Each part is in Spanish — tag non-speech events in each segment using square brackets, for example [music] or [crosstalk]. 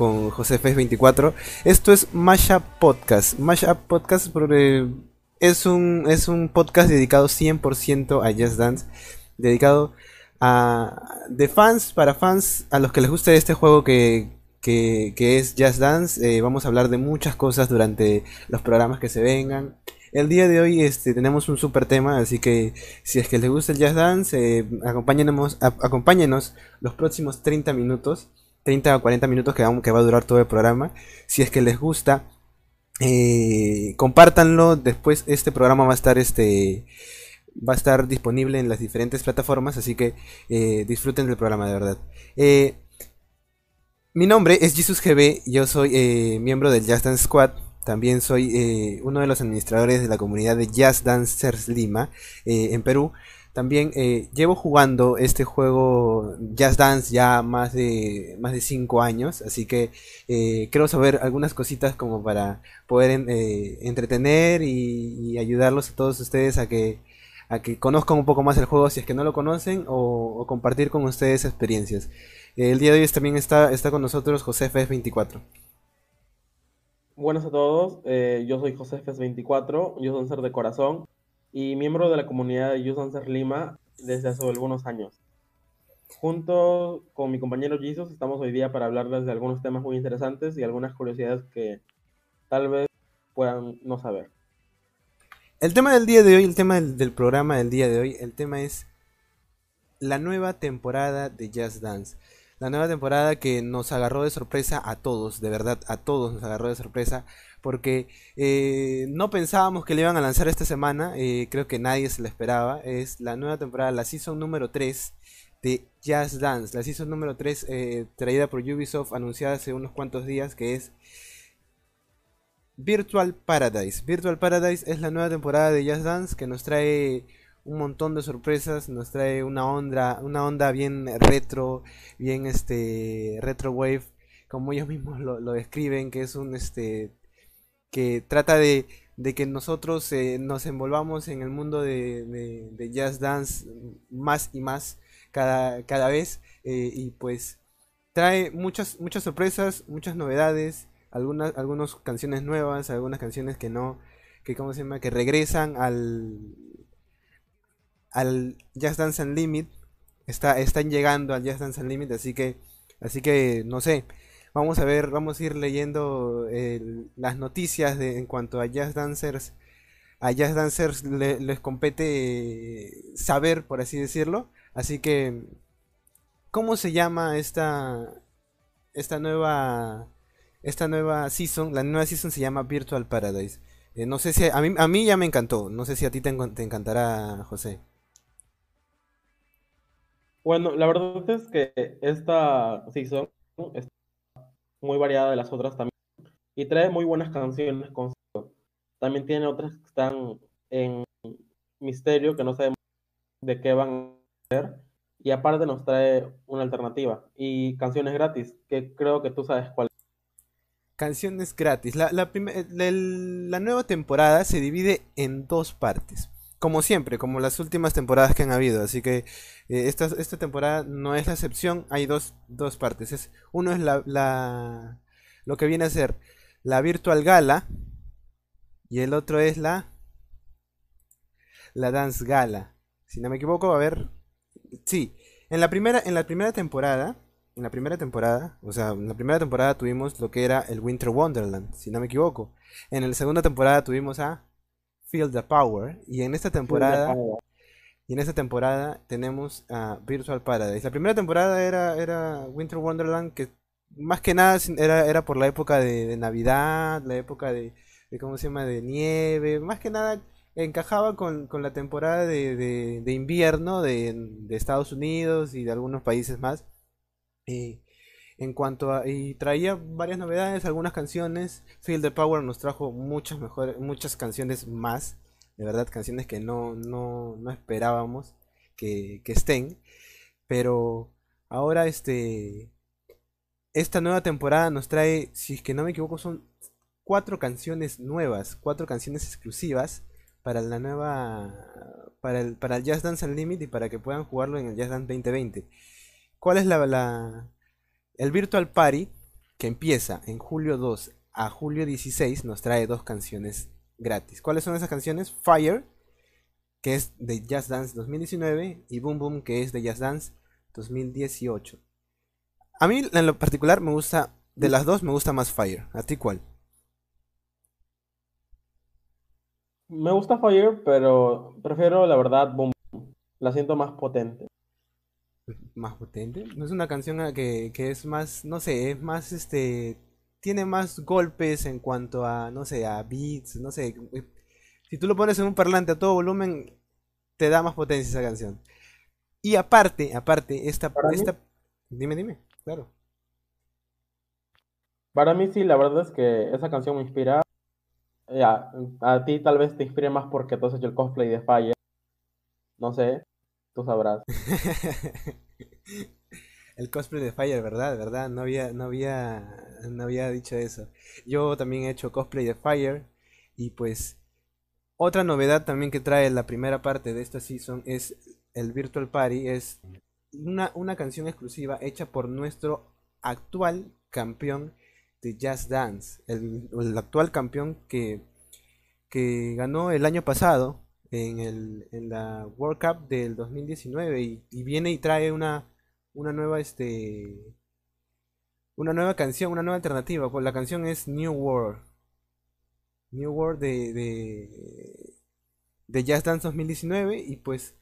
con José Fez 24. Esto es Mashup Podcast. Mashup Podcast es un, es un podcast dedicado 100% a Just Dance. Dedicado a, de fans para fans, a los que les guste este juego que, que, es Just Dance. Eh, vamos a hablar de muchas cosas durante los programas que se vengan. El día de hoy este, tenemos un super tema, así que si es que les gusta el Jazz Dance, eh, acompáñenos, los próximos 30 minutos, 30 o 40 minutos que, que va a durar todo el programa. Si es que les gusta, eh, compártanlo. Después este programa va a estar este va a estar disponible en las diferentes plataformas, así que eh, disfruten del programa de verdad. Eh, mi nombre es Jesus GB, yo soy miembro del Jazz Dance Squad. También soy eh, uno de los administradores de la comunidad de Jazz Dancers Lima eh, en Perú. También eh, llevo jugando este juego Jazz Dance ya más de más de 5 años, así que quiero saber algunas cositas como para poder entretener y, ayudarlos a todos ustedes a que a que conozcan un poco más el juego si es que no lo conocen o, compartir con ustedes experiencias. El día de hoy también está, está con nosotros José F24. Buenas a todos, eh, yo soy José Fes24, Dancer de corazón y miembro de la comunidad de Dancer Lima desde hace algunos años. Junto con mi compañero Jesus estamos hoy día para hablarles de algunos temas muy interesantes y algunas curiosidades que tal vez puedan no saber. El tema del día de hoy, el tema del, programa del día de hoy, el tema es la nueva temporada de Jazz Dance la nueva temporada que nos agarró de sorpresa a todos, de verdad, a todos nos agarró de sorpresa, porque eh, no pensábamos que le iban a lanzar esta semana, eh, creo que nadie se lo esperaba, es la nueva temporada, la season número 3 de Jazz Dance, la season número 3 eh, traída por Ubisoft, anunciada hace unos cuantos días, que es Virtual Paradise. Virtual Paradise es la nueva temporada de Jazz Dance que nos trae un montón de sorpresas, nos trae una onda, una onda bien retro, bien este retro wave, como ellos mismos lo, describen, que es un este que trata de, de que nosotros eh, nos envolvamos en el mundo de, de, jazz dance más y más cada, cada vez eh, y pues trae muchas muchas sorpresas, muchas novedades, algunas algunas canciones nuevas, algunas canciones que no que cómo se llama que regresan al al Just Dance Unlimited. Está, están llegando al Just Dance Unlimited, así que, así que no sé. Vamos a ver, vamos a ir leyendo las noticias de, en cuanto a Jazz Dancers. A Jazz Dancers les compete saber, por así decirlo. Así que, ¿cómo se llama esta, esta nueva, esta nueva season? La nueva season se llama Virtual Paradise. Eh, no sé si a mí, a mí ya me encantó. No sé si a ti te, te encantará, José. Bueno, la verdad es que esta season muy variada de las otras también y trae muy buenas canciones También tiene otras que están en misterio que no sabemos de qué van a ser y aparte nos trae una alternativa y canciones gratis que creo que tú sabes cuál. Canciones gratis. La, la, la nueva temporada se divide en dos partes como siempre, como las últimas temporadas que han habido. Así que eh, esta, esta, temporada no es la excepción. Hay dos, dos partes. Es, uno es la, la, lo que viene a ser la Virtual Gala. Y el otro es la, la Dance Gala. Si no me equivoco, a ver. Sí, en la primera, en la primera temporada. En la primera temporada, o sea, en la primera temporada tuvimos lo que era el Winter Wonderland, si no me equivoco. En la segunda temporada tuvimos a Feel the Power. Y en esta temporada. Y en esta temporada tenemos a Virtual Paradise. La primera temporada era, era Winter Wonderland, que más que nada era, era por la época de, Navidad, la época de, ¿cómo se llama? de nieve. Más que nada encajaba con, la temporada de, invierno de, Estados Unidos y de algunos países más. Eh, en cuanto a y traía varias novedades, algunas canciones. Feel the Power nos trajo muchas mejores, muchas canciones más, de verdad canciones que no no, no esperábamos que, que estén, pero ahora este esta nueva temporada nos trae, si es que no me equivoco, son cuatro canciones nuevas, cuatro canciones exclusivas para la nueva para el, para Jazz Dance Unlimited y para que puedan jugarlo en el Jazz Dance 2020. ¿Cuál es la, la, el Virtual Party que empieza en julio 2 a julio 16, nos trae dos canciones gratis. ¿Cuáles son esas canciones? Fire, que es de Jazz Dance 2019, y Boom Boom, que es de Jazz Dance 2018. A mí, en lo particular, me gusta, de las dos, me gusta más Fire. ¿A ti cuál? Me gusta Fire, pero prefiero la verdad Boom Boom. La siento más potente. Más potente. No es una canción que, que es más, no sé, es más este. Tiene más golpes en cuanto a, no sé, a beats, no sé. Si tú lo pones en un parlante a todo volumen, te da más potencia esa canción. Y aparte, aparte, esta, esta... Dime, dime, claro. Para mí sí, la verdad es que esa canción me inspira ya, a ti tal vez te inspire más porque tú has hecho el cosplay de Fire. No sé, tú sabrás. [laughs] el cosplay de Fire, ¿verdad? ¿Verdad? No había, no había, no había dicho eso. Yo también he hecho cosplay de Fire y pues otra novedad también que trae la primera parte de esta season es el Virtual Party, es una, una canción exclusiva hecha por nuestro actual campeón de Jazz Dance, el, actual campeón que, que, ganó el año pasado en, el, en la World Cup del 2019 y, viene y trae una, una nueva este una nueva canción, una nueva alternativa. Pues la canción es New World. New World de, de, de Jazz Dance 2019 y pues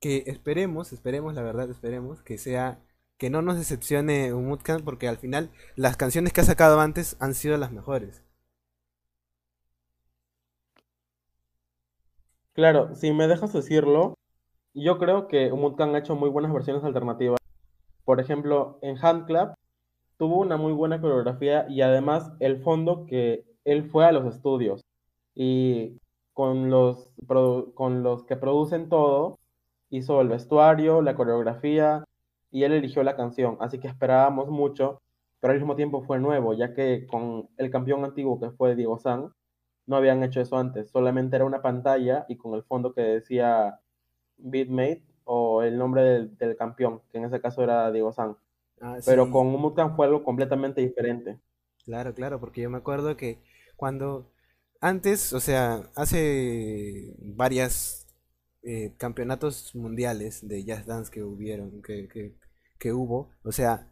que esperemos, esperemos, la verdad, esperemos que sea que no nos decepcione Umutkan porque al final las canciones que ha sacado antes han sido las mejores. Claro, si me dejas decirlo, yo creo que Umutkan ha hecho muy buenas versiones alternativas. Por ejemplo, en Handclap tuvo una muy buena coreografía y además el fondo que él fue a los estudios y con los, con los que producen todo, hizo el vestuario, la coreografía, y él eligió la canción, así que esperábamos mucho, pero al mismo tiempo fue nuevo, ya que con el campeón antiguo que fue Diego San, no habían hecho eso antes, solamente era una pantalla y con el fondo que decía Beatmate o el nombre del, campeón, que en ese caso era Diego San. Ah, pero con Umutan fue algo completamente diferente. Claro, claro, porque yo me acuerdo que cuando antes, o sea, hace varias eh, campeonatos mundiales de jazz dance que hubieron, que, hubo, o sea,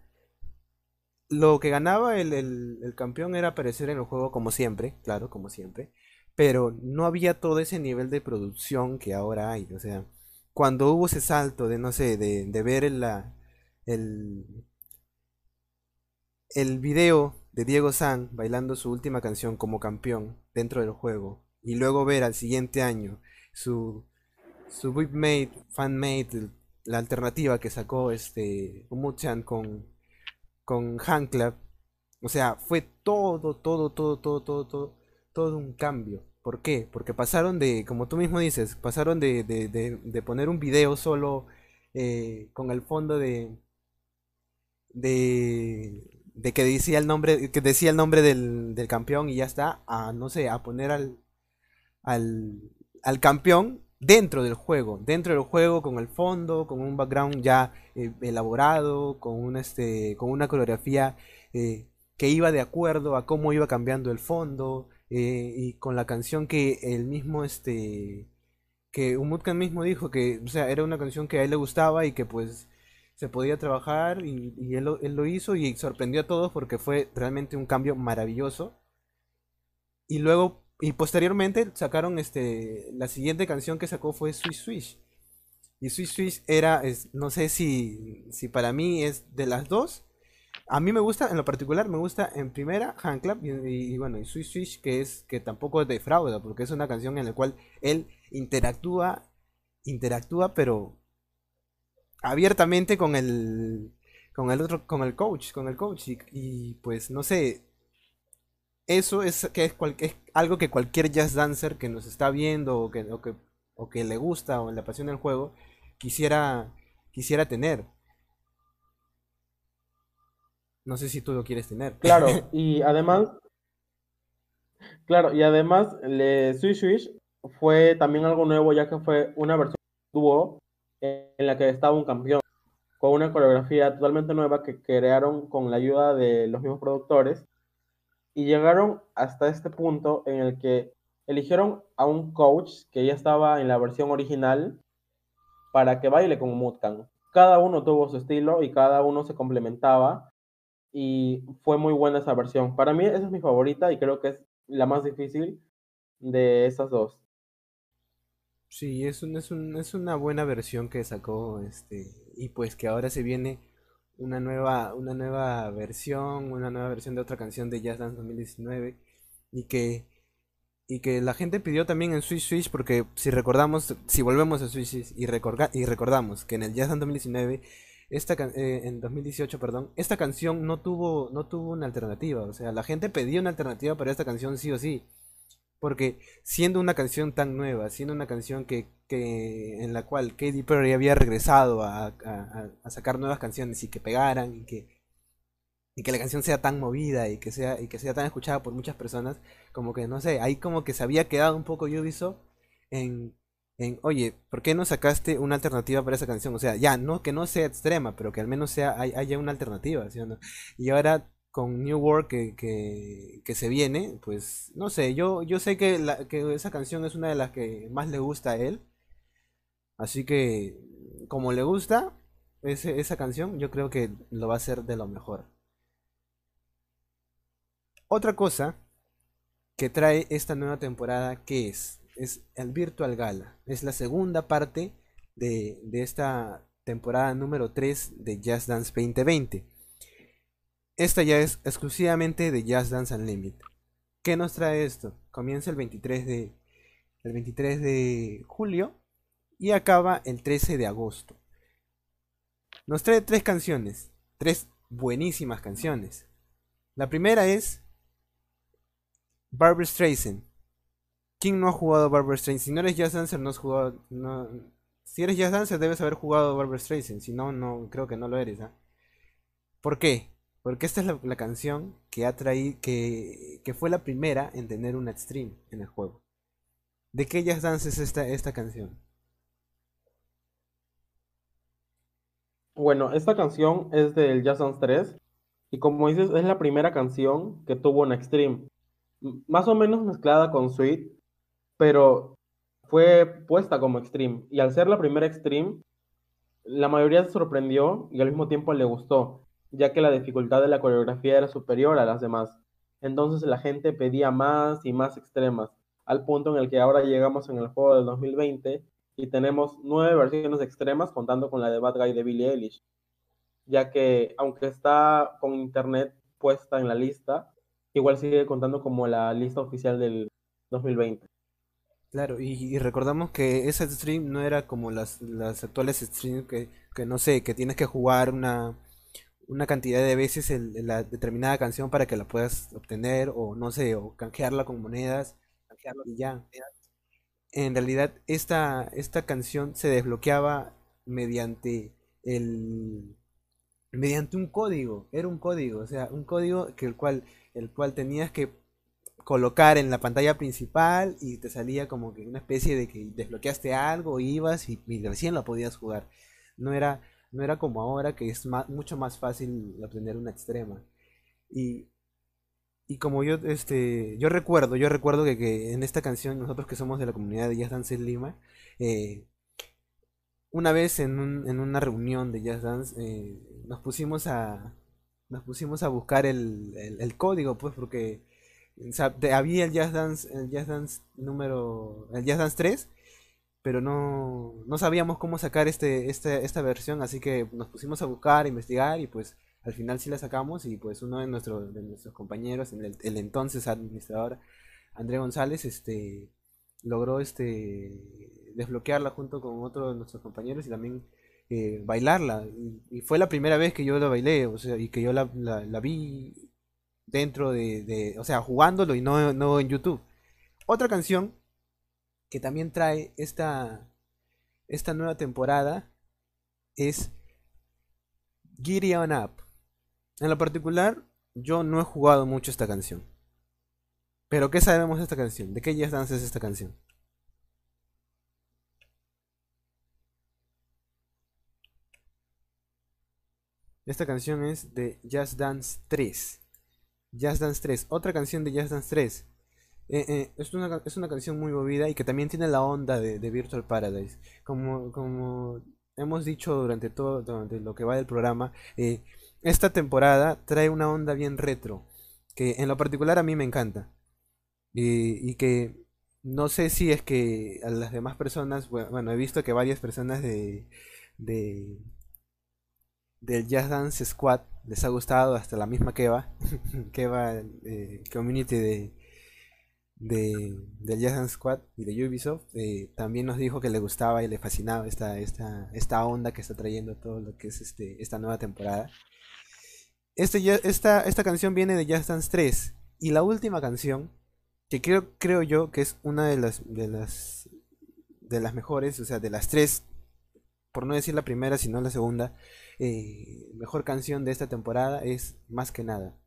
lo que ganaba el, campeón era aparecer en el juego como siempre, claro, como siempre, pero no había todo ese nivel de producción que ahora hay, o sea, cuando hubo ese salto de, no sé, de, ver el, la, el, el video de Diego San bailando su última canción como campeón dentro del juego, y luego ver al siguiente año su su fan fanmade, la alternativa que sacó este Umuchan con, con Hanclap. O sea, fue todo, todo, todo, todo, todo, todo, todo un cambio. ¿Por qué? Porque pasaron de, como tú mismo dices, pasaron de, de, de, poner un video solo eh, con el fondo de, de, de que decía el nombre, que decía el nombre del, del campeón y ya está, a no sé, a poner al, al, al campeón dentro del juego, dentro del juego con el fondo, con un background ya eh, elaborado, con una, este, con una coreografía eh, que iba de acuerdo a cómo iba cambiando el fondo eh, y con la canción que el mismo este que Umutkan mismo dijo que o sea, era una canción que a él le gustaba y que pues se podía trabajar y, él, lo hizo y sorprendió a todos porque fue realmente un cambio maravilloso. Y luego y posteriormente sacaron este. La siguiente canción que sacó fue Swish Swish. Y Swish Swish era. no sé si, si para mí es de las dos. A mí me gusta, en lo particular, me gusta en primera Hand Clap y, bueno, y Swish Swish, que es que tampoco es defrauda, porque es una canción en la cual él interactúa, interactúa, pero abiertamente con el con el otro, con el coach, con el coach y pues no sé, eso es, que es, algo que cualquier jazz dancer que nos está viendo o que, o que, le gusta o le apasiona el juego quisiera, quisiera tener. No sé si tú lo quieres tener. Claro, [laughs] y además, claro, y además, le Swish Swish fue también algo nuevo, ya que fue una versión dúo en la que estaba un campeón fue una coreografía totalmente nueva que crearon con la ayuda de los mismos productores y llegaron hasta este punto en el que eligieron a un coach que ya estaba en la versión original para que baile con Mutkan. Cada uno tuvo su estilo y cada uno se complementaba y fue muy buena esa versión. Para mí esa es mi favorita y creo que es la más difícil de esas dos. Sí, es, un, es, un, es una buena versión que sacó este y pues que ahora se viene una nueva una nueva versión, una nueva versión de otra canción de Jazz Dance 2019 y que y que la gente pidió también en Switch Switch porque si recordamos, si volvemos a Switch y, y recordamos que en el Jazz Dance 2019 esta eh, en 2018, perdón, esta canción no tuvo no tuvo una alternativa, o sea, la gente pedía una alternativa para esta canción sí o sí. Porque siendo una canción tan nueva, siendo una canción que, que en la cual Katy Perry había regresado a, a, sacar nuevas canciones y que pegaran y que, y que la canción sea tan movida y que sea, y que sea tan escuchada por muchas personas, como que no sé, ahí como que se había quedado un poco Ubisoft en, en oye, ¿por qué no sacaste una alternativa para esa canción? O sea, ya, no que no sea extrema, pero que al menos sea, haya una alternativa, ¿sí o no? Y ahora con New World que, que, se viene, pues no sé, yo, yo sé que, que esa canción es una de las que más le gusta a él. Así que, como le gusta esa canción, yo creo que lo va a hacer de lo mejor. Otra cosa que trae esta nueva temporada, ¿qué es? Es el Virtual Gala. Es la segunda parte de, de esta temporada número 3 de Jazz Dance 2020. Esta ya es exclusivamente de Jazz Dance Unlimited. ¿Qué nos trae esto? Comienza el 23 de, el 23 de julio y acaba el 13 de agosto. Nos trae tres canciones, tres buenísimas canciones. La primera es Barbara Streisand. ¿Quién no ha jugado Barbara Streisand? Si no eres Jazz Dancer, no has jugado. si eres Jazz Dancer, debes haber jugado Barbara Streisand. Si no, no creo que no lo eres. ¿ah? ¿Por qué? Porque esta es la, canción que ha traído, que, que, fue la primera en tener un stream en el juego. ¿De qué Jazz Dance es esta, esta canción? Bueno, esta canción es del Jazz Dance 3 y como dices es la primera canción que tuvo un stream. Más o menos mezclada con Sweet, pero fue puesta como extreme. Y al ser la primera extreme, la mayoría se sorprendió y al mismo tiempo le gustó ya que la dificultad de la coreografía era superior a las demás. Entonces la gente pedía más y más extremas, al punto en el que ahora llegamos en el juego del 2020 y tenemos nueve versiones extremas contando con la de Bad Guy de Billie Eilish, ya que aunque está con internet puesta en la lista, igual sigue contando como la lista oficial del 2020. Claro, y, recordamos que ese stream no era como las, las actuales streams que, que no sé, que tienes que jugar una, una cantidad de veces en, la determinada canción para que la puedas obtener o no sé, o canjearla con monedas y ya. En realidad esta, esta canción se desbloqueaba mediante el mediante un código, era un código, o sea, un código que el cual el cual tenías que colocar en la pantalla principal y te salía como que una especie de que desbloqueaste algo, ibas y, y recién la podías jugar. No era no era como ahora que es mucho más fácil aprender una extrema. Y, como yo, este, yo recuerdo, yo recuerdo que, en esta canción, nosotros que somos de la comunidad de Jazz Dance en Lima, eh, una vez en, una reunión de Jazz Dance, eh, nos pusimos a nos pusimos a buscar el, código, pues, porque había el Jazz Dance, el Jazz Dance número, el Jazz Dance 3, pero no, no sabíamos cómo sacar este, este, esta versión, así que nos pusimos a buscar, a investigar y pues al final sí la sacamos y pues uno de, nuestros de nuestros compañeros, el, el entonces administrador André González, este logró este desbloquearla junto con otro de nuestros compañeros y también eh, bailarla. Y, fue la primera vez que yo la bailé, o sea, y que yo la, la, vi dentro de, de, o sea, jugándolo y no, no en YouTube. Otra canción que también trae esta, esta nueva temporada es Giddy On Up. En lo particular, yo no he jugado mucho esta canción. Pero ¿qué sabemos de esta canción? ¿De qué Jazz Dance es esta canción? Esta canción es de Just Dance 3. Just Dance 3, otra canción de Just Dance 3. Eh, eh, es, una, es una canción muy movida y que también tiene la onda de, Virtual Paradise. Como, como hemos dicho durante todo durante lo que va del programa, eh, esta temporada trae una onda bien retro, que en lo particular a mí me encanta. Y, que no sé si es que a las demás personas, bue- bueno, he visto que varias personas de, de del Jazz Dance Squad les ha gustado, hasta la misma Keva, [laughs] Keva eh, Community de, de, del Jazz Squad y de Ubisoft, eh, también nos dijo que le gustaba y le fascinaba esta, esta, esta onda que está trayendo todo lo que es este, esta nueva temporada. Este, esta, esta canción viene de Just Dance 3 y la última canción, que creo, creo yo que es una de las, de las de las mejores, o sea, de las tres, por no decir la primera, sino la segunda, eh, mejor canción de esta temporada es Más que nada.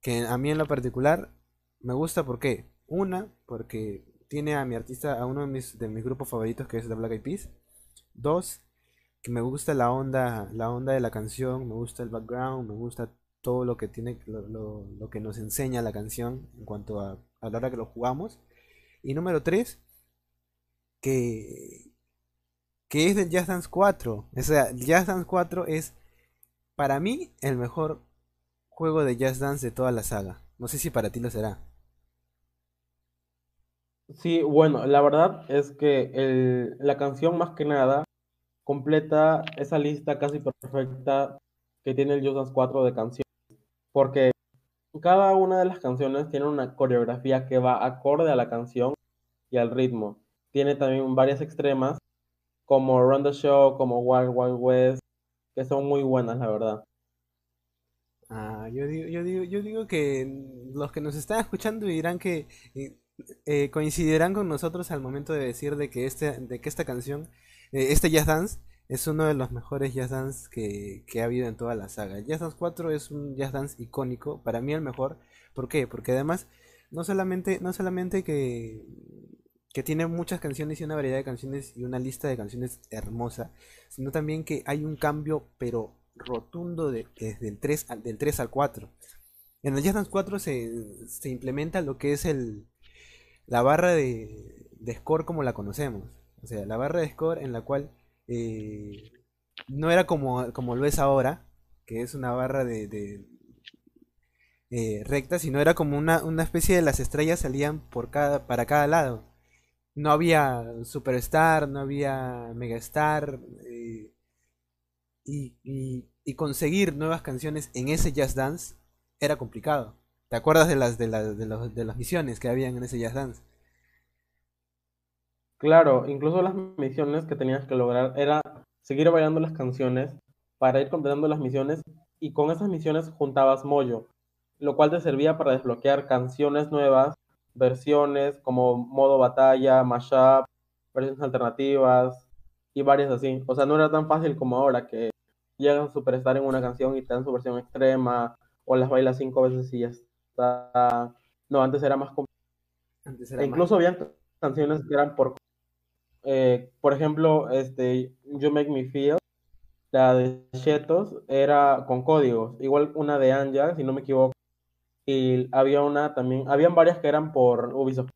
Que a mí en lo particular me gusta porque, una, porque tiene a mi artista, a uno de mis, de mis grupos favoritos que es The Black Eyed Peas. Dos, que me gusta la onda, la onda de la canción, me gusta el background, me gusta todo lo que tiene, lo, lo- lo que nos enseña la canción en cuanto a, a la hora que lo jugamos. Y número tres, que, que es del Just Dance 4. O sea, Just Dance 4 es para mí el mejor juego de Just Dance de toda la saga. No sé si para ti lo será. Sí, bueno, la verdad es que el- la canción más que nada completa esa lista casi perfecta que tiene el Just Dance 4 de canciones, porque cada una de las canciones tiene una coreografía que va acorde a la canción y al ritmo. Tiene también varias extremas, como Run the Show, como Wild Wild West, que son muy buenas, la verdad. Ah, yo digo, yo digo, yo digo que los que nos están escuchando dirán que eh, coincidirán con nosotros al momento de decir de que este, de que esta canción, eh, este Jazz Dance, es uno de los mejores Jazz Dance que, que ha habido en toda la saga. Jazz Dance 4 es un Jazz Dance icónico, para mí el mejor. ¿Por qué? Porque además no solamente, no solamente que, que tiene muchas canciones y una variedad de canciones y una lista de canciones hermosa, sino también que hay un cambio, pero rotundo de- desde el 3 al, del 3 al 4. En el Jazz Dance 4 se, se implementa lo que es el, la barra de, score como la conocemos. O sea, la barra de score en la cual eh, no era como, como lo es ahora, que es una barra de, de, eh, recta, sino era como una, una especie de las estrellas salían por cada, para cada lado. No había Superstar, no había Megastar, eh, y, y- y conseguir nuevas canciones en ese Jazz Dance era complicado. ¿Te acuerdas de las, de las, de los- de las misiones que habían en ese Jazz Dance? Claro, incluso las misiones que tenías que lograr era seguir bailando las canciones para ir completando las misiones y con esas misiones juntabas mollo, lo cual te servía para desbloquear canciones nuevas, versiones como modo batalla, mashup, versiones alternativas y varias así. O sea, no era tan fácil como ahora que llegas a superstar en una canción y te dan su versión extrema o las bailas cinco veces y ya está. No, antes era más complicado. Antes E era más- incluso habían canciones que eran por eh, por ejemplo, este, You Make Me Feel, la de Chetos, era con códigos. Igual una de Anja, si no me equivoco. Y había una también, habían varias que eran por Ubisoft.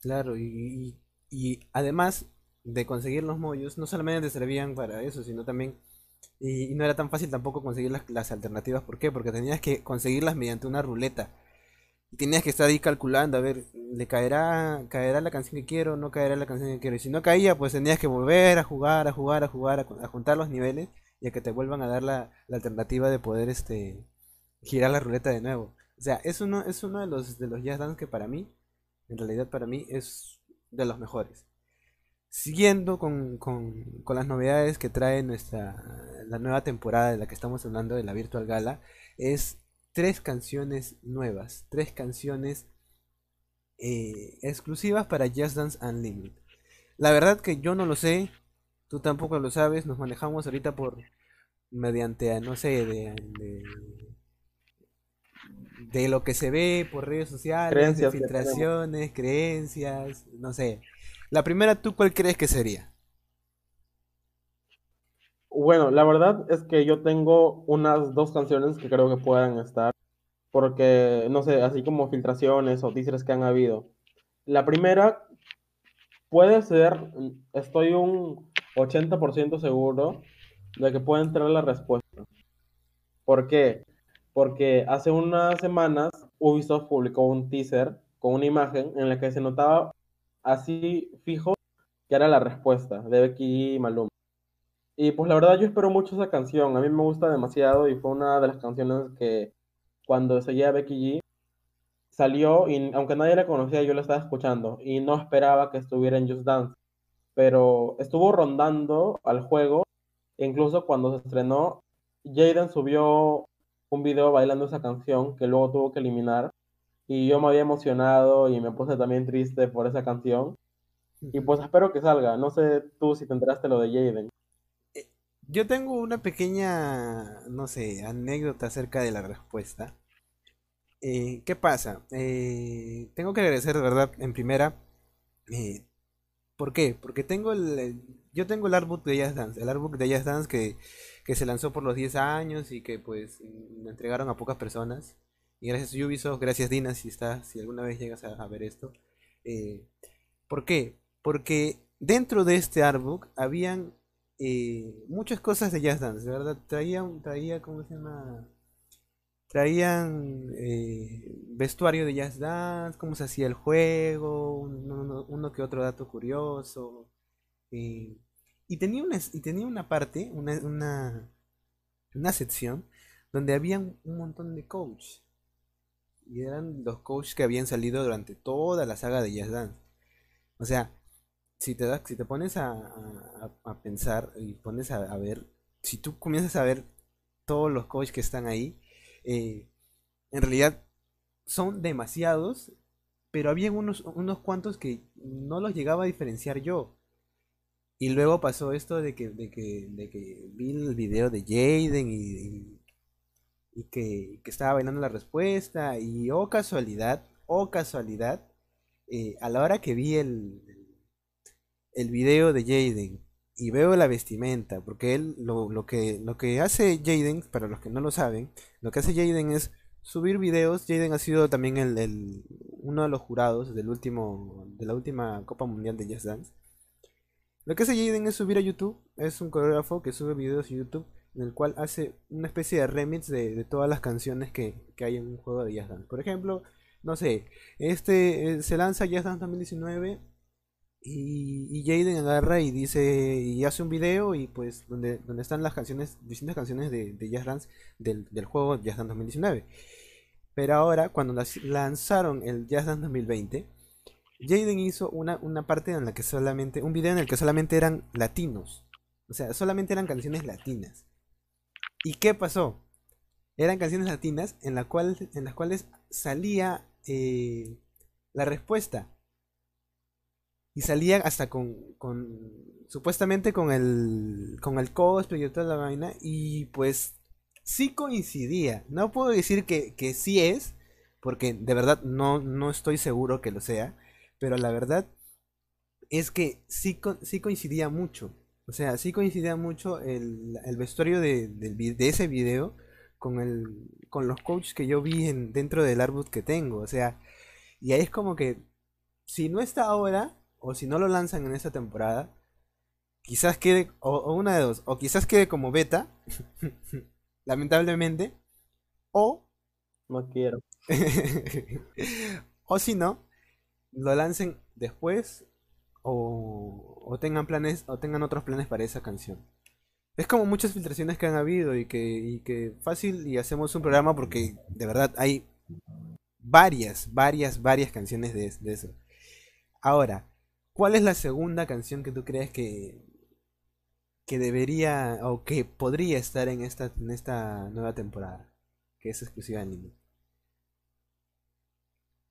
Claro, y, y- y además de conseguir los mollos, no solamente te servían para eso, sino también, y, no era tan fácil tampoco conseguir las, alternativas. ¿Por qué? Porque tenías que conseguirlas mediante una ruleta. Y tenías que estar ahí calculando, a ver, ¿le caerá, caerá la canción que quiero, no caerá la canción que quiero? Y si no caía, pues tenías que volver a jugar, a jugar, a jugar, a, a juntar los niveles y a que te vuelvan a dar la, la alternativa de poder este girar la ruleta de nuevo. O sea, es uno, es uno de los, de los Jazz Dance que para mí, en realidad para mí, es de los mejores. Siguiendo con, con, con las novedades que trae nuestra la nueva temporada de la que estamos hablando de la Virtual Gala, es tres canciones nuevas, tres canciones eh, exclusivas para Just Dance Unlimited. La verdad que yo no lo sé, tú tampoco lo sabes, nos manejamos ahorita por mediante, no sé, de, de, de lo que se ve por redes sociales, Creencias filtraciones, creencias, no sé. La primera, ¿tú cuál crees que sería? Bueno, la verdad es que yo tengo unas dos canciones que creo que puedan estar, porque, no sé, así como filtraciones o teasers que han habido. La primera puede ser, estoy un 80% seguro de que puede entrar la respuesta. ¿Por qué? Porque hace unas semanas Ubisoft publicó un teaser con una imagen en la que se notaba así fijo que era la respuesta de Becky y Maluma. Y pues la verdad yo espero mucho esa canción, a mí me gusta demasiado y fue una de las canciones que cuando seguía Becky G salió y aunque nadie la conocía yo la estaba escuchando y no esperaba que estuviera en Just Dance, pero estuvo rondando al juego, e incluso cuando se estrenó, Jaden subió un video bailando esa canción que luego tuvo que eliminar y yo me había emocionado y me puse también triste por esa canción. Y pues espero que salga. No sé tú si te enteraste lo de Jaden. Yo tengo una pequeña, no sé, anécdota acerca de la respuesta. Eh, ¿qué pasa? Eh, tengo que agradecer de verdad en primera. Eh, ¿Por qué? Porque tengo el, yo tengo el artbook de Jazz Dance, el artbook de Jazz Dance que, que se lanzó por los 10 años y que pues me entregaron a pocas personas. Y gracias Ubisoft, gracias Dina si está, si alguna vez llegas a, ver esto. ¿Por qué? Porque dentro de este artbook habían muchas cosas de Jazz Dance, de verdad. Traía, traía ¿cómo se llama? Traían eh, vestuario de Jazz Dance, cómo se hacía el juego, uno, que otro dato curioso. Eh, y, tenía una, y tenía una parte, una, una, sección, donde había un montón de coach. Y eran los coaches que habían salido durante toda la saga de Jazz Dance. O sea, si te, das, si te pones a, a, pensar y pones a, ver, si tú comienzas a ver todos los coaches que están ahí, eh, en realidad son demasiados, pero había unos, unos cuantos que no los llegaba a diferenciar yo. Y luego pasó esto de que, de que, de que vi el video de Jaden y, que, estaba bailando la respuesta. Y oh casualidad, oh casualidad, eh, a la hora que vi el, el video de Jaden y veo la vestimenta, porque él lo, lo, que, lo que hace Jaden, para los que no lo saben, lo que hace Jaden es subir videos. Jaden ha sido también el, uno de los jurados del último, de la última Copa Mundial de Jazz Dance. Lo que hace Jaden es subir a YouTube, es un coreógrafo que sube videos a YouTube en el cual hace una especie de remix de, todas las canciones que, que, hay en un juego de Jazz Dance. Por ejemplo, no sé, este eh, se lanza Jazz Dance 2019 y, Jaden agarra y dice y hace un video y pues donde, donde están las canciones, distintas canciones de, de Jazz Dance del, del juego Jazz Dance 2019. Pero ahora, cuando lanzaron el Jazz Dance 2020, Jaden hizo una, una parte en la que solamente, un video en el que solamente eran latinos. O sea, solamente eran canciones latinas. ¿Y qué pasó? Eran canciones latinas en, en las cuales salía eh, la respuesta y salía hasta con, con supuestamente con el con el cosplay y toda la vaina y pues sí coincidía. No puedo decir que, que sí es, porque de verdad no, no estoy seguro que lo sea, pero la verdad es que sí, sí coincidía mucho. O sea, sí coincidía mucho el, el vestuario de, de, ese video con, el, con los coaches que yo vi en, dentro del artbook que tengo. O sea, y ahí es como que si no está ahora, o si no lo lanzan en esta temporada, quizás quede, o, una de dos, o quizás quede como beta, [laughs] lamentablemente, o... No quiero. [laughs] o si no, lo lancen después o, o, tengan planes o tengan otros planes para esa canción. Es como muchas filtraciones que han habido y que, y que fácil y hacemos un programa porque de verdad hay varias, varias, varias canciones de, eso. Ahora, ¿Cuál es la segunda canción que tú crees que, que debería o que podría estar en esta, en esta nueva temporada? Que es exclusiva de anime.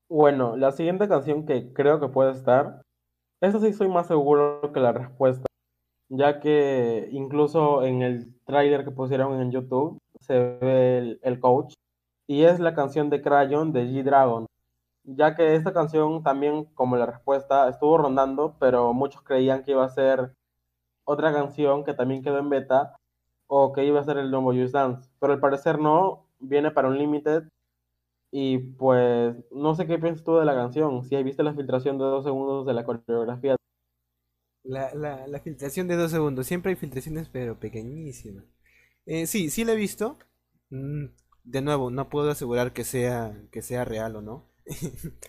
Bueno, la siguiente canción que creo que puede estar, esta sí soy más seguro que la respuesta, ya que incluso en el trailer que pusieron en YouTube se ve el, el coach y es la canción de Crayon de G-Dragon ya que esta canción también, como la respuesta, estuvo rondando, pero muchos creían que iba a ser otra canción que también quedó en beta, o que iba a ser el nuevo Just Dance, pero al parecer no, viene para un Limited y pues no sé qué piensas tú de la canción, si viste la filtración de dos segundos de la coreografía. La, la, la filtración de dos segundos, siempre hay filtraciones pero pequeñísimas. Eh, sí, sí la he visto. Mm, de nuevo, no puedo asegurar que sea, que sea real o no. [laughs]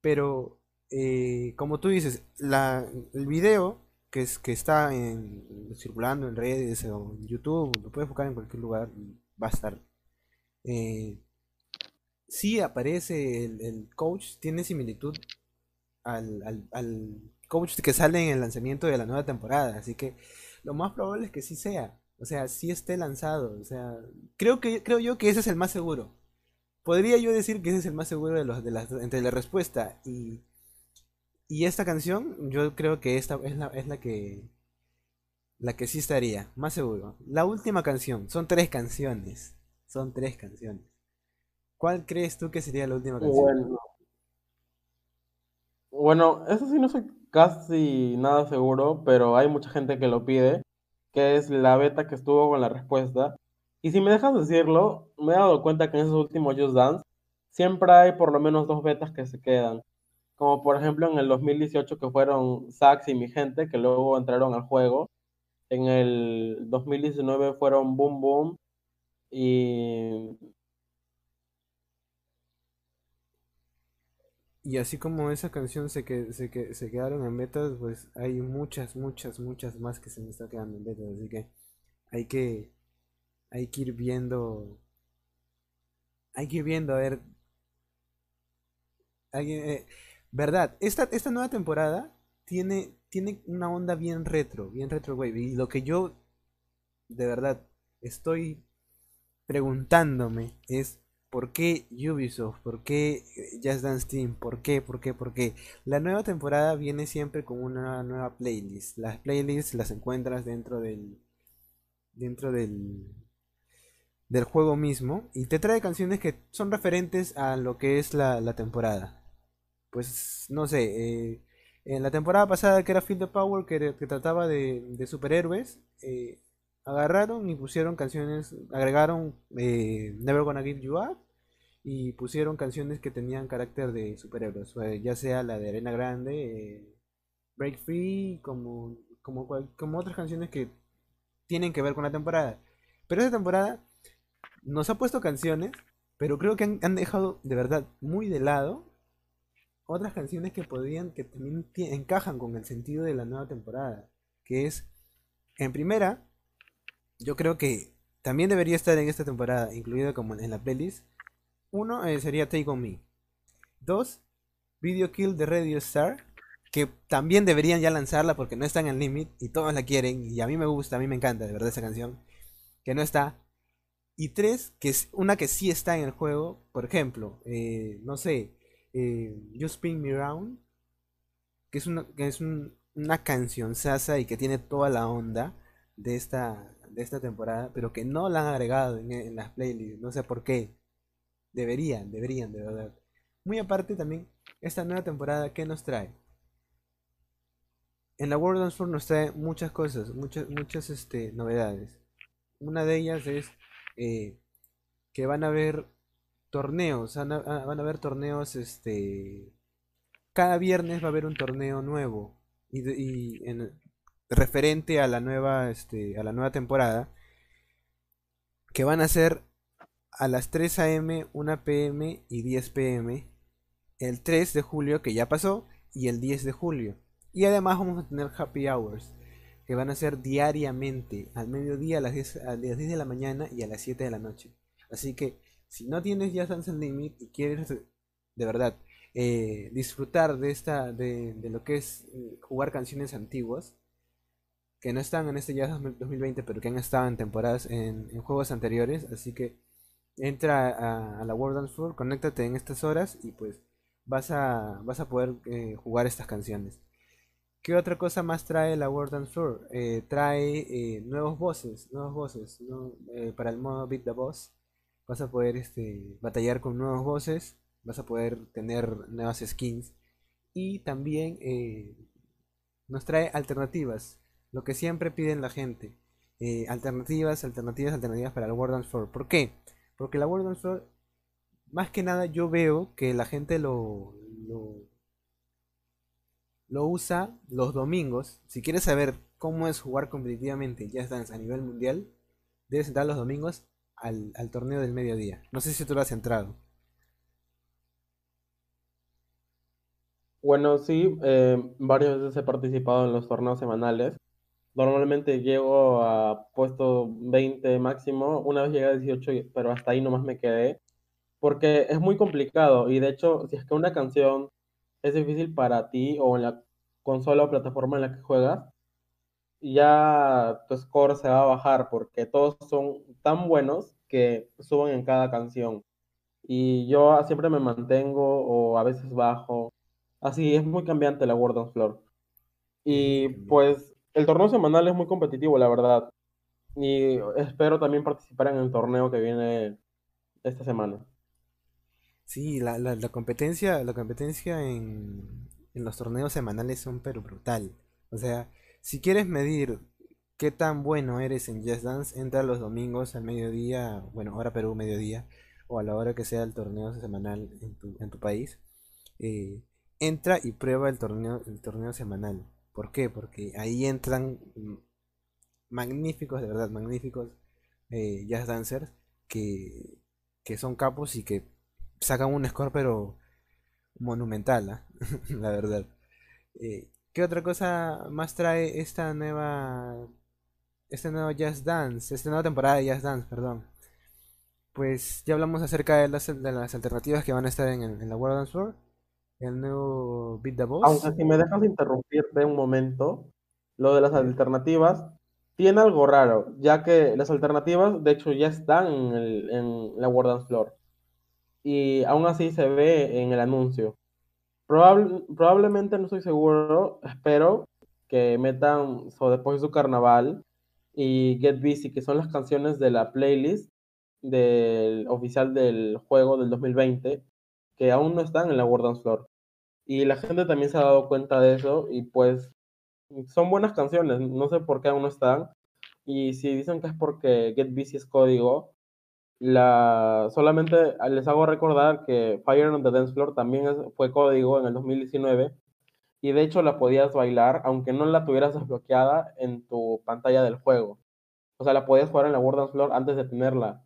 Pero, eh, como tú dices, la, el video que, es, que está en, circulando en redes o en YouTube, lo puedes buscar en cualquier lugar, va a estar. Eh, sí aparece el, coach, tiene similitud al, al, al coach que sale en el lanzamiento de la nueva temporada, así que lo más probable es que sí sea. O sea, sí esté lanzado. O sea, creo que creo yo que ese es el más seguro. Podría yo decir que ese es el más seguro de los de las entre la respuesta y y esta canción, yo creo que esta es la, es la que la que sí estaría, más seguro. La última canción, son tres canciones. Son tres canciones. ¿Cuál crees tú que sería la última canción? Bueno, bueno, eso sí no soy casi nada seguro, pero hay mucha gente que lo pide que es la beta que estuvo con la respuesta. Y si me dejas decirlo, me he dado cuenta que en esos últimos Just Dance siempre hay por lo menos dos betas que se quedan. Como por ejemplo en el 2018 que fueron Sax y mi gente, que luego entraron al juego. En el 2019 fueron Boom Boom y Y así como esa canción se, que, se, que, se quedaron en betas, pues hay muchas, muchas, muchas más que se me están quedando en betas. Así que hay que, hay que ir viendo. Hay que ir viendo, a ver. Eh, Verdad, esta, esta nueva temporada tiene, tiene una onda bien retro, bien retro wave. Y lo que yo, de verdad, estoy preguntándome es ¿Por qué Ubisoft? ¿Por qué eh, Just Dance Team? ¿Por qué? ¿Por qué? ¿Por qué? La nueva temporada viene siempre con una nueva playlist. Las playlists las encuentras dentro del dentro del del juego mismo y te trae canciones que son referentes a lo que es la, temporada. Pues no sé, eh, en la temporada pasada que era Field of Power, que, trataba de, superhéroes, eh, agarraron y pusieron canciones, agregaron eh, Never Gonna Give You Up y pusieron canciones que tenían carácter de superhéroes, ya sea la de Arena Grande, eh, Break Free, como, como, como otras canciones que tienen que ver con la temporada. Pero esta temporada nos ha puesto canciones, pero creo que han, han dejado de verdad muy de lado otras canciones que podrían, que también encajan con el sentido de la nueva temporada, que es, en primera, yo creo que también debería estar en esta temporada, incluido como en la playlist. Uno eh, sería Take On Me. Dos, Video Kill de Radio Star, que también deberían ya lanzarla porque no está en el limit y todos la quieren y a mí me gusta, a mí me encanta de verdad esa canción, que no está. Y tres, que es una que sí está en el juego, por ejemplo, eh, no sé, eh, You Spin Me Round, que es una, que es una canción sasa y que tiene toda la onda de esta de esta temporada, pero que no la han agregado en, las playlists. No sé por qué. Deberían, deberían, de verdad. Muy aparte también, esta nueva temporada, ¿qué nos trae? En la World Dance nos trae muchas cosas, muchas, muchas este, novedades. Una de ellas es eh, que van a haber torneos, van a, van a haber torneos, este, cada viernes va a haber un torneo nuevo. Y, y en, referente a la nueva, este, a la nueva temporada, que van a ser a las 3 am, 1 pm y 10 pm, el 3 de julio que ya pasó y el 10 de julio. Y además vamos a tener happy hours que van a ser diariamente al mediodía a las 10, a las 10 de la mañana y a las 7 de la noche. Así que si no tienes ya Sunset Limit y quieres de verdad eh, disfrutar de esta de, de, lo que es eh, jugar canciones antiguas que no están en este ya 2020, pero que han estado en temporadas, en, juegos anteriores. Así que entra a, la World Dance Floor, conéctate en estas horas y pues vas a, vas a poder eh, jugar estas canciones. ¿Qué otra cosa más trae la World Dance Floor? Eh, trae eh, nuevos voces, nuevos voces, para el modo Beat the Boss. Vas a poder este, batallar con nuevos voces, vas a poder tener nuevas skins y también nos trae alternativas lo que siempre piden la gente. eh, alternativas, alternativas, alternativas para el World Dance Floor. ¿Por qué? Porque la World Dance Floor, más que nada yo veo que la gente lo, lo, lo usa los domingos. Si quieres saber cómo es jugar competitivamente Jazz Dance a nivel mundial, debes entrar los domingos al, al torneo del mediodía. No sé si tú lo has entrado. Bueno, sí, eh, varias veces he participado en los torneos semanales. Normalmente llego a puesto 20 máximo, una vez llegué a 18, pero hasta ahí nomás me quedé, porque es muy complicado y de hecho, si es que una canción es difícil para ti o en la consola o plataforma en la que juegas, ya tu score se va a bajar porque todos son tan buenos que suben en cada canción. Y yo siempre me mantengo o a veces bajo. Así es muy cambiante la World on Floor. Y pues el torneo semanal es muy competitivo, la verdad. Y espero también participar en el torneo que viene esta semana. Sí, la, la, competencia, la competencia en, en los torneos semanales son pero brutal. O sea, si quieres medir qué tan bueno eres en Just Dance, entra los domingos al mediodía, bueno, hora Perú, mediodía, o a la hora que sea el torneo semanal en tu, en tu país. eh, entra y prueba el torneo, el torneo semanal. ¿Por qué? Porque ahí entran magníficos, de verdad, magníficos eh, jazz dancers que, que son capos y que sacan un score pero monumental, ¿ah? [laughs] La verdad. Eh, ¿qué otra cosa más trae esta nueva, este nuevo Jazz Dance, esta nueva temporada de Jazz Dance, perdón? Pues ya hablamos acerca de las, de las alternativas que van a estar en, la World Dance Tour. El nuevo Beat the Boss. Aunque si me dejas interrumpirte un momento, lo de las alternativas tiene algo raro, ya que las alternativas de hecho ya están en, el- en la Dance Floor y aún así se ve en el anuncio. Probable- probablemente no estoy seguro, espero que metan So Después de su carnaval y Get Busy, que son las canciones de la playlist del oficial del juego del 2020, que aún no están en la World Floor. Y la gente también se ha dado cuenta de eso y pues son buenas canciones, no sé por qué aún no están. Y si dicen que es porque Get Busy es código, la, solamente les hago recordar que Fire on the Dance Floor también es- fue código en el 2019 y de hecho la podías bailar aunque no la tuvieras desbloqueada en tu pantalla del juego. O sea, la podías jugar en la World Floor antes de tenerla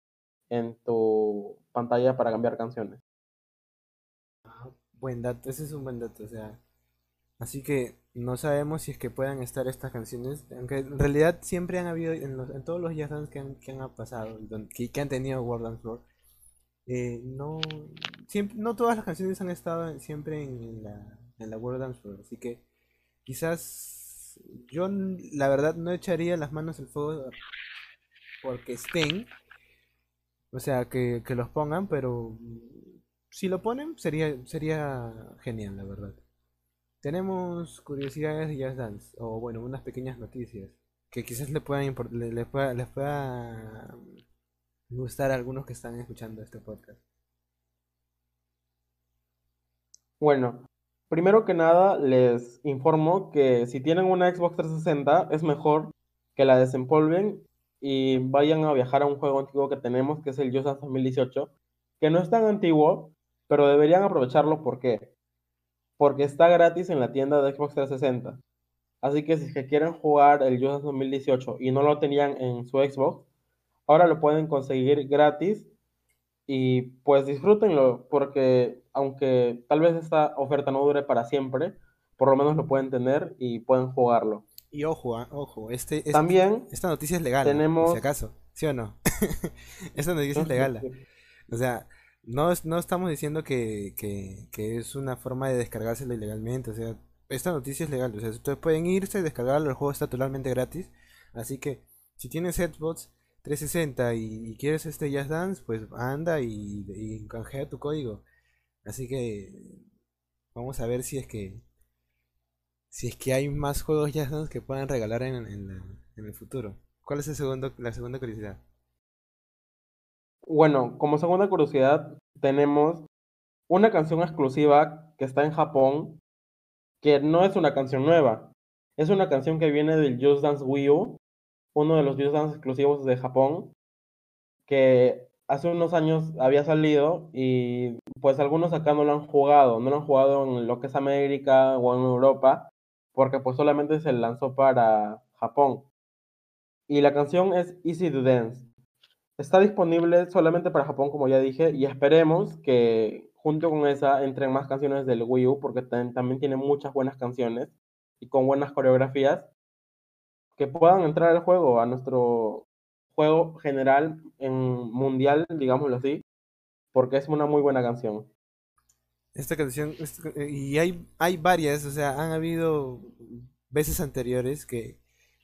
en tu pantalla para cambiar canciones. Buen dato, ese es un buen dato, o sea. Así que no sabemos si es que puedan estar estas canciones, aunque en realidad siempre han habido, en, los- en todos los jazz dance que han, que han pasado, que, que han tenido World Dance Floor, eh, no, siempre, no todas las canciones han estado siempre en la, en la World Dance Floor, así que quizás yo la verdad no echaría las manos al fuego porque estén, o sea, que, que los pongan, pero si lo ponen sería, sería genial, la verdad. Tenemos curiosidades de Jazz Dance, o bueno, unas pequeñas noticias que quizás le puedan les pueda, pueda gustar a algunos que están escuchando este podcast. Bueno, primero que nada les informo que si tienen una Xbox 360 es mejor que la desempolven y vayan a viajar a un juego antiguo que tenemos que es el Dance 2018, que no es tan antiguo, pero deberían aprovecharlo ¿por qué? Porque está gratis en la tienda de Xbox 360. Así que si es que quieren jugar el Just Dance 2018 y no lo tenían en su Xbox, ahora lo pueden conseguir gratis y pues disfrútenlo, porque aunque tal vez esta oferta no dure para siempre, por lo menos lo pueden tener y pueden jugarlo. Y ojo, ah, ojo, este, este- También esta noticia es legal, tenemos... si acaso, ¿sí o no? [laughs] Esta noticia es legal. O sea, no, no estamos diciendo que, que, que es una forma de descargárselo ilegalmente. O sea, esta noticia es legal. O sea, ustedes pueden irse, descargarlo, el juego está totalmente gratis. Así que, si tienes Xbox 360 y, y quieres este Jazz Dance, pues anda y, y canjea tu código. Así que, vamos a ver si es que, si es que hay más juegos Jazz Dance que puedan regalar en, en en el futuro. ¿Cuál es el segundo, la segunda curiosidad? Bueno, como segunda curiosidad, tenemos una canción exclusiva que está en Japón, que no es una canción nueva, es una canción que viene del Just Dance Wii U uno de los Just Dance exclusivos de Japón, que hace unos años había salido y pues algunos acá no lo han jugado, no lo han jugado en lo que es América o en Europa, porque pues solamente se lanzó para Japón. Y la canción es Easy to Dance. Está disponible solamente para Japón, como ya dije, y esperemos que junto con esa entren más canciones del Wii U, porque también tiene muchas buenas canciones y con buenas coreografías que puedan entrar al juego, a nuestro juego general en mundial, digámoslo así, porque es una muy buena canción. Esta canción, y hay, hay varias, o sea, han habido veces anteriores que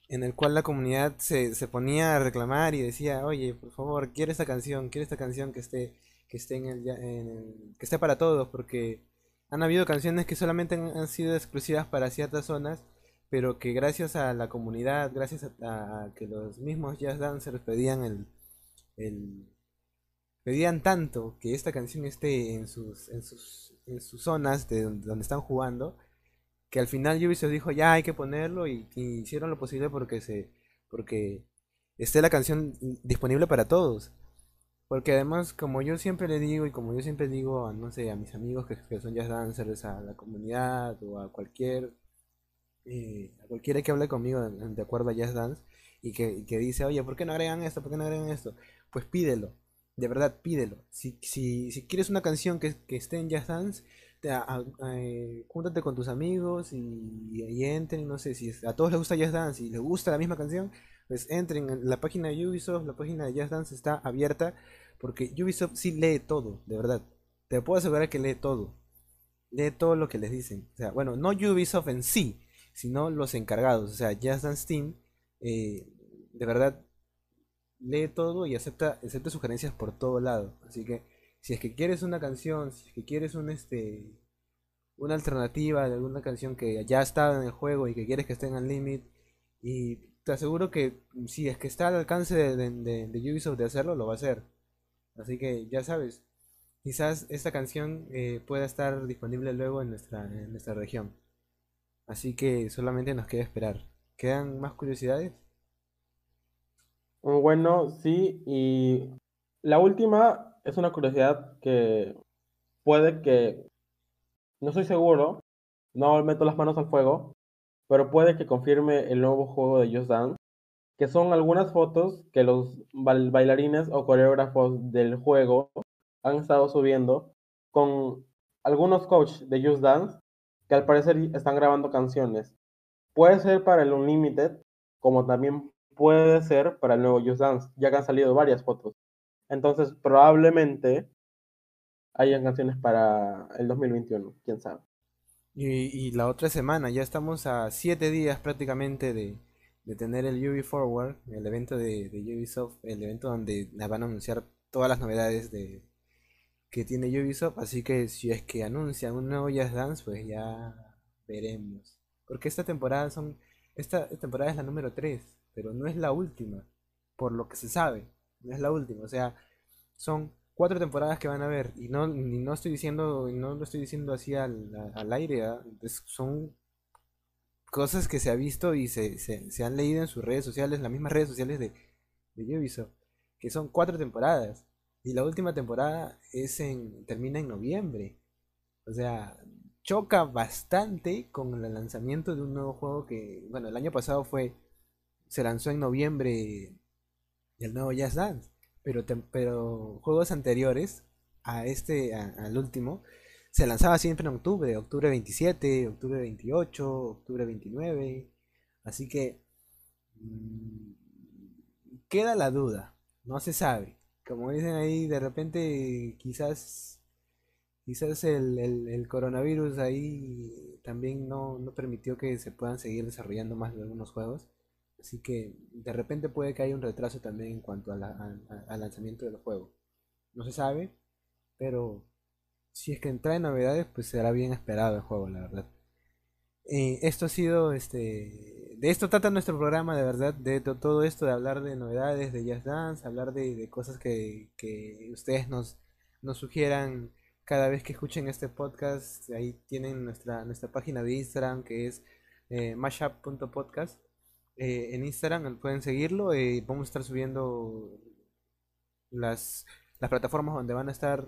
en el cual la comunidad se, se ponía a reclamar y decía, oye, por favor, quiero esta canción, quiero esta canción que esté, que esté en el, en que esté para todos, porque han habido canciones que solamente han, sido exclusivas para ciertas zonas, pero que gracias a la comunidad, gracias a, que los mismos jazz dancers pedían el, el, pedían tanto que esta canción esté en sus, en sus, en sus zonas de donde, están jugando, que al final Ubisoft dijo ya hay que ponerlo y, hicieron lo posible porque se porque esté la canción disponible para todos. Porque además, como yo siempre le digo y como yo siempre digo a, no sé, a mis amigos que, son jazz dancers, a la comunidad o a cualquier, eh, a cualquiera que hable conmigo de, acuerdo a jazz dance y que, dice, oye, ¿por qué no agregan esto? ¿Por qué no agregan esto? Pues pídelo, de verdad, pídelo. Si, si, si quieres una canción que, esté en jazz dance, eh, júntate con tus amigos y, y, entren, no sé, si a todos les gusta jazz dance y les gusta la misma canción, pues entren en la página de Ubisoft, la página de Just Dance está abierta porque Ubisoft sí lee todo, de verdad. Te puedo asegurar que lee todo. Lee todo lo que les dicen. O sea, bueno, no Ubisoft en sí, sino los encargados. O sea, Just Dance Team, eh, de verdad, lee todo y acepta, acepta sugerencias por todo lado. Así que, si es que quieres una canción, si es que quieres un este una alternativa de alguna canción que ya está en el juego y que quieres que esté en el limit y te aseguro que si es que está al alcance de, Ubisoft de hacerlo, lo va a hacer. Así que ya sabes, quizás esta canción eh, pueda estar disponible luego en nuestra, en nuestra región. Así que solamente nos queda esperar. ¿Quedan más curiosidades? Bueno, sí, y la última es una curiosidad que puede que, no estoy seguro, no meto las manos al fuego, pero puede que confirme el nuevo juego de Just Dance, que son algunas fotos que los bailarines o coreógrafos del juego han estado subiendo con algunos coaches de Just Dance que al parecer están grabando canciones. Puede ser para el Unlimited, como también puede ser para el nuevo Just Dance, ya que han salido varias fotos. Entonces, probablemente hayan canciones para el 2021, quién sabe. Y, la otra semana, ya estamos a siete días prácticamente de, tener el Ubi Forward, el evento de, Ubisoft, el evento donde van a anunciar todas las novedades de que tiene Ubisoft. Así que si es que anuncian un nuevo Jazz Dance, pues ya veremos. Porque esta temporada son esta temporada es la número 3, pero no es la última, por lo que se sabe, es la última, o sea, son cuatro temporadas que van a ver y no no estoy diciendo no lo estoy diciendo así al, aire ¿ah? son cosas que se ha visto y se, se, han leído en sus redes sociales las mismas redes sociales de, de Ubisoft que son cuatro temporadas y la última temporada es en termina en noviembre o sea choca bastante con el lanzamiento de un nuevo juego que bueno el año pasado fue se lanzó en noviembre el nuevo Jazz Dance pero, pero juegos anteriores a este, al último, se lanzaba siempre en octubre, octubre 27, octubre 28, octubre 29. Así que mm, queda la duda, no se sabe. Como dicen ahí, de repente quizás quizás el, el, coronavirus ahí también no, no, permitió que se puedan seguir desarrollando más algunos juegos. Así que de repente puede que haya un retraso también en cuanto al lanzamiento del juego. No se sabe, pero si es que trae novedades, pues será bien esperado el juego, la verdad. Eh, esto ha sido, este, de esto trata nuestro programa, de verdad, de todo esto, de hablar de novedades de Jazz Dance, hablar de, cosas que, ustedes nos, nos sugieran cada vez que escuchen este podcast. Ahí tienen nuestra, nuestra página de Instagram que es eh, mashup.podcast eh, en Instagram, pueden seguirlo. y vamos a estar subiendo las, las plataformas donde van a estar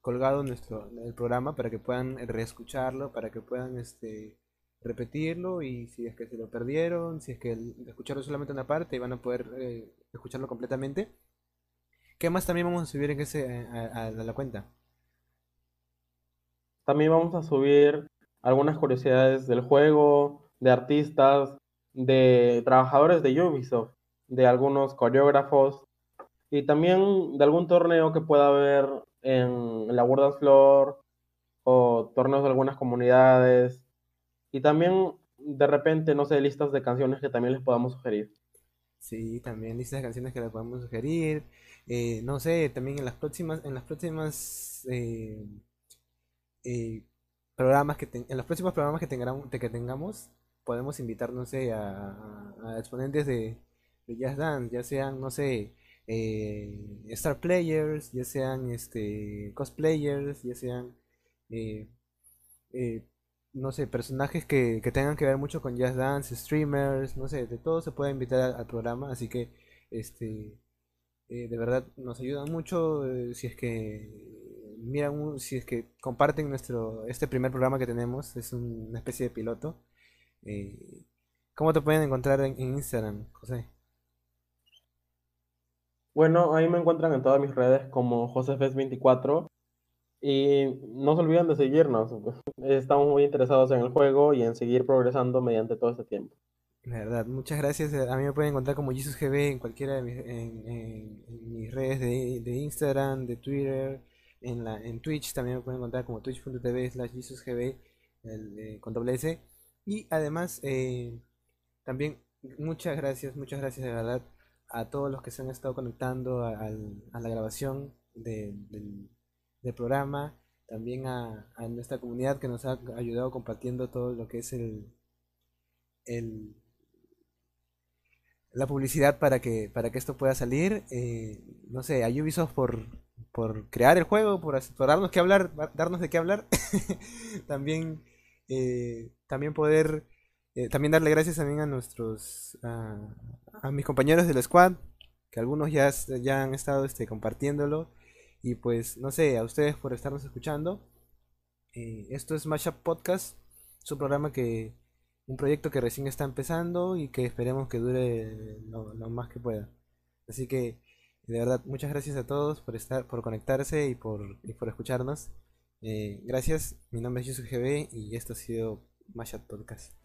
colgado nuestro el programa para que puedan reescucharlo, para que puedan este repetirlo y si es que se lo perdieron, si es que escucharon solamente una parte van a poder eh, escucharlo completamente. ¿Qué más también vamos a subir en ese a, la cuenta? También vamos a subir algunas curiosidades del juego, de artistas, de trabajadores de Ubisoft, de algunos coreógrafos y también de algún torneo que pueda haber en la World Floor o torneos de algunas comunidades y también de repente, no sé, listas de canciones que también les podamos sugerir. Sí, también listas de canciones que les podemos sugerir. Eh, no sé, también en las próximas, en las próximas eh, eh, programas que en los próximos programas que tengamos, que tengamos, podemos invitar, no sé, a, exponentes de, de Jazz Dance, ya sean, no sé, Star Players, ya sean este cosplayers, ya sean no sé, personajes que, tengan que ver mucho con Jazz Dance, streamers, no sé, de todo se puede invitar al, programa, así que este eh, de verdad nos ayudan mucho eh, si es que miran, si es que comparten nuestro este primer programa que tenemos, es una especie de piloto. Eh, ¿Cómo te pueden encontrar en, Instagram, José? Bueno, ahí me encuentran en todas mis redes como JosefES24 y no se olviden de seguirnos. Estamos muy interesados en el juego y en seguir progresando mediante todo este tiempo. La verdad, muchas gracias. A mí me pueden encontrar como JesusGB en cualquiera de mis, en, mis redes de, de, Instagram, de Twitter, en, la, en Twitch también me pueden encontrar como twitch.tv slash JesusGB eh, con doble S. Y además, eh, también muchas gracias, muchas gracias de verdad a todos los que se han estado conectando a, a la grabación de, del programa, también a, nuestra comunidad que nos ha ayudado compartiendo todo lo que es el, la publicidad para que para que esto pueda salir. Eh, no sé a Ubisoft por, por crear el juego por, darnos que hablar darnos de qué hablar. [laughs] También eh, también poder eh, también darle gracias también a nuestros a, mis compañeros del squad que algunos ya, ya han estado este, compartiéndolo y pues, no sé, a ustedes por estarnos escuchando. Eh, esto es Mashup Podcast, es un programa que, un proyecto que recién está empezando y que esperemos que dure lo, más que pueda. Así que, de verdad, muchas gracias a todos por estar, por conectarse y por, y por escucharnos. Eh, gracias, mi nombre es Yusuf GB y esto ha sido Mashup Podcast.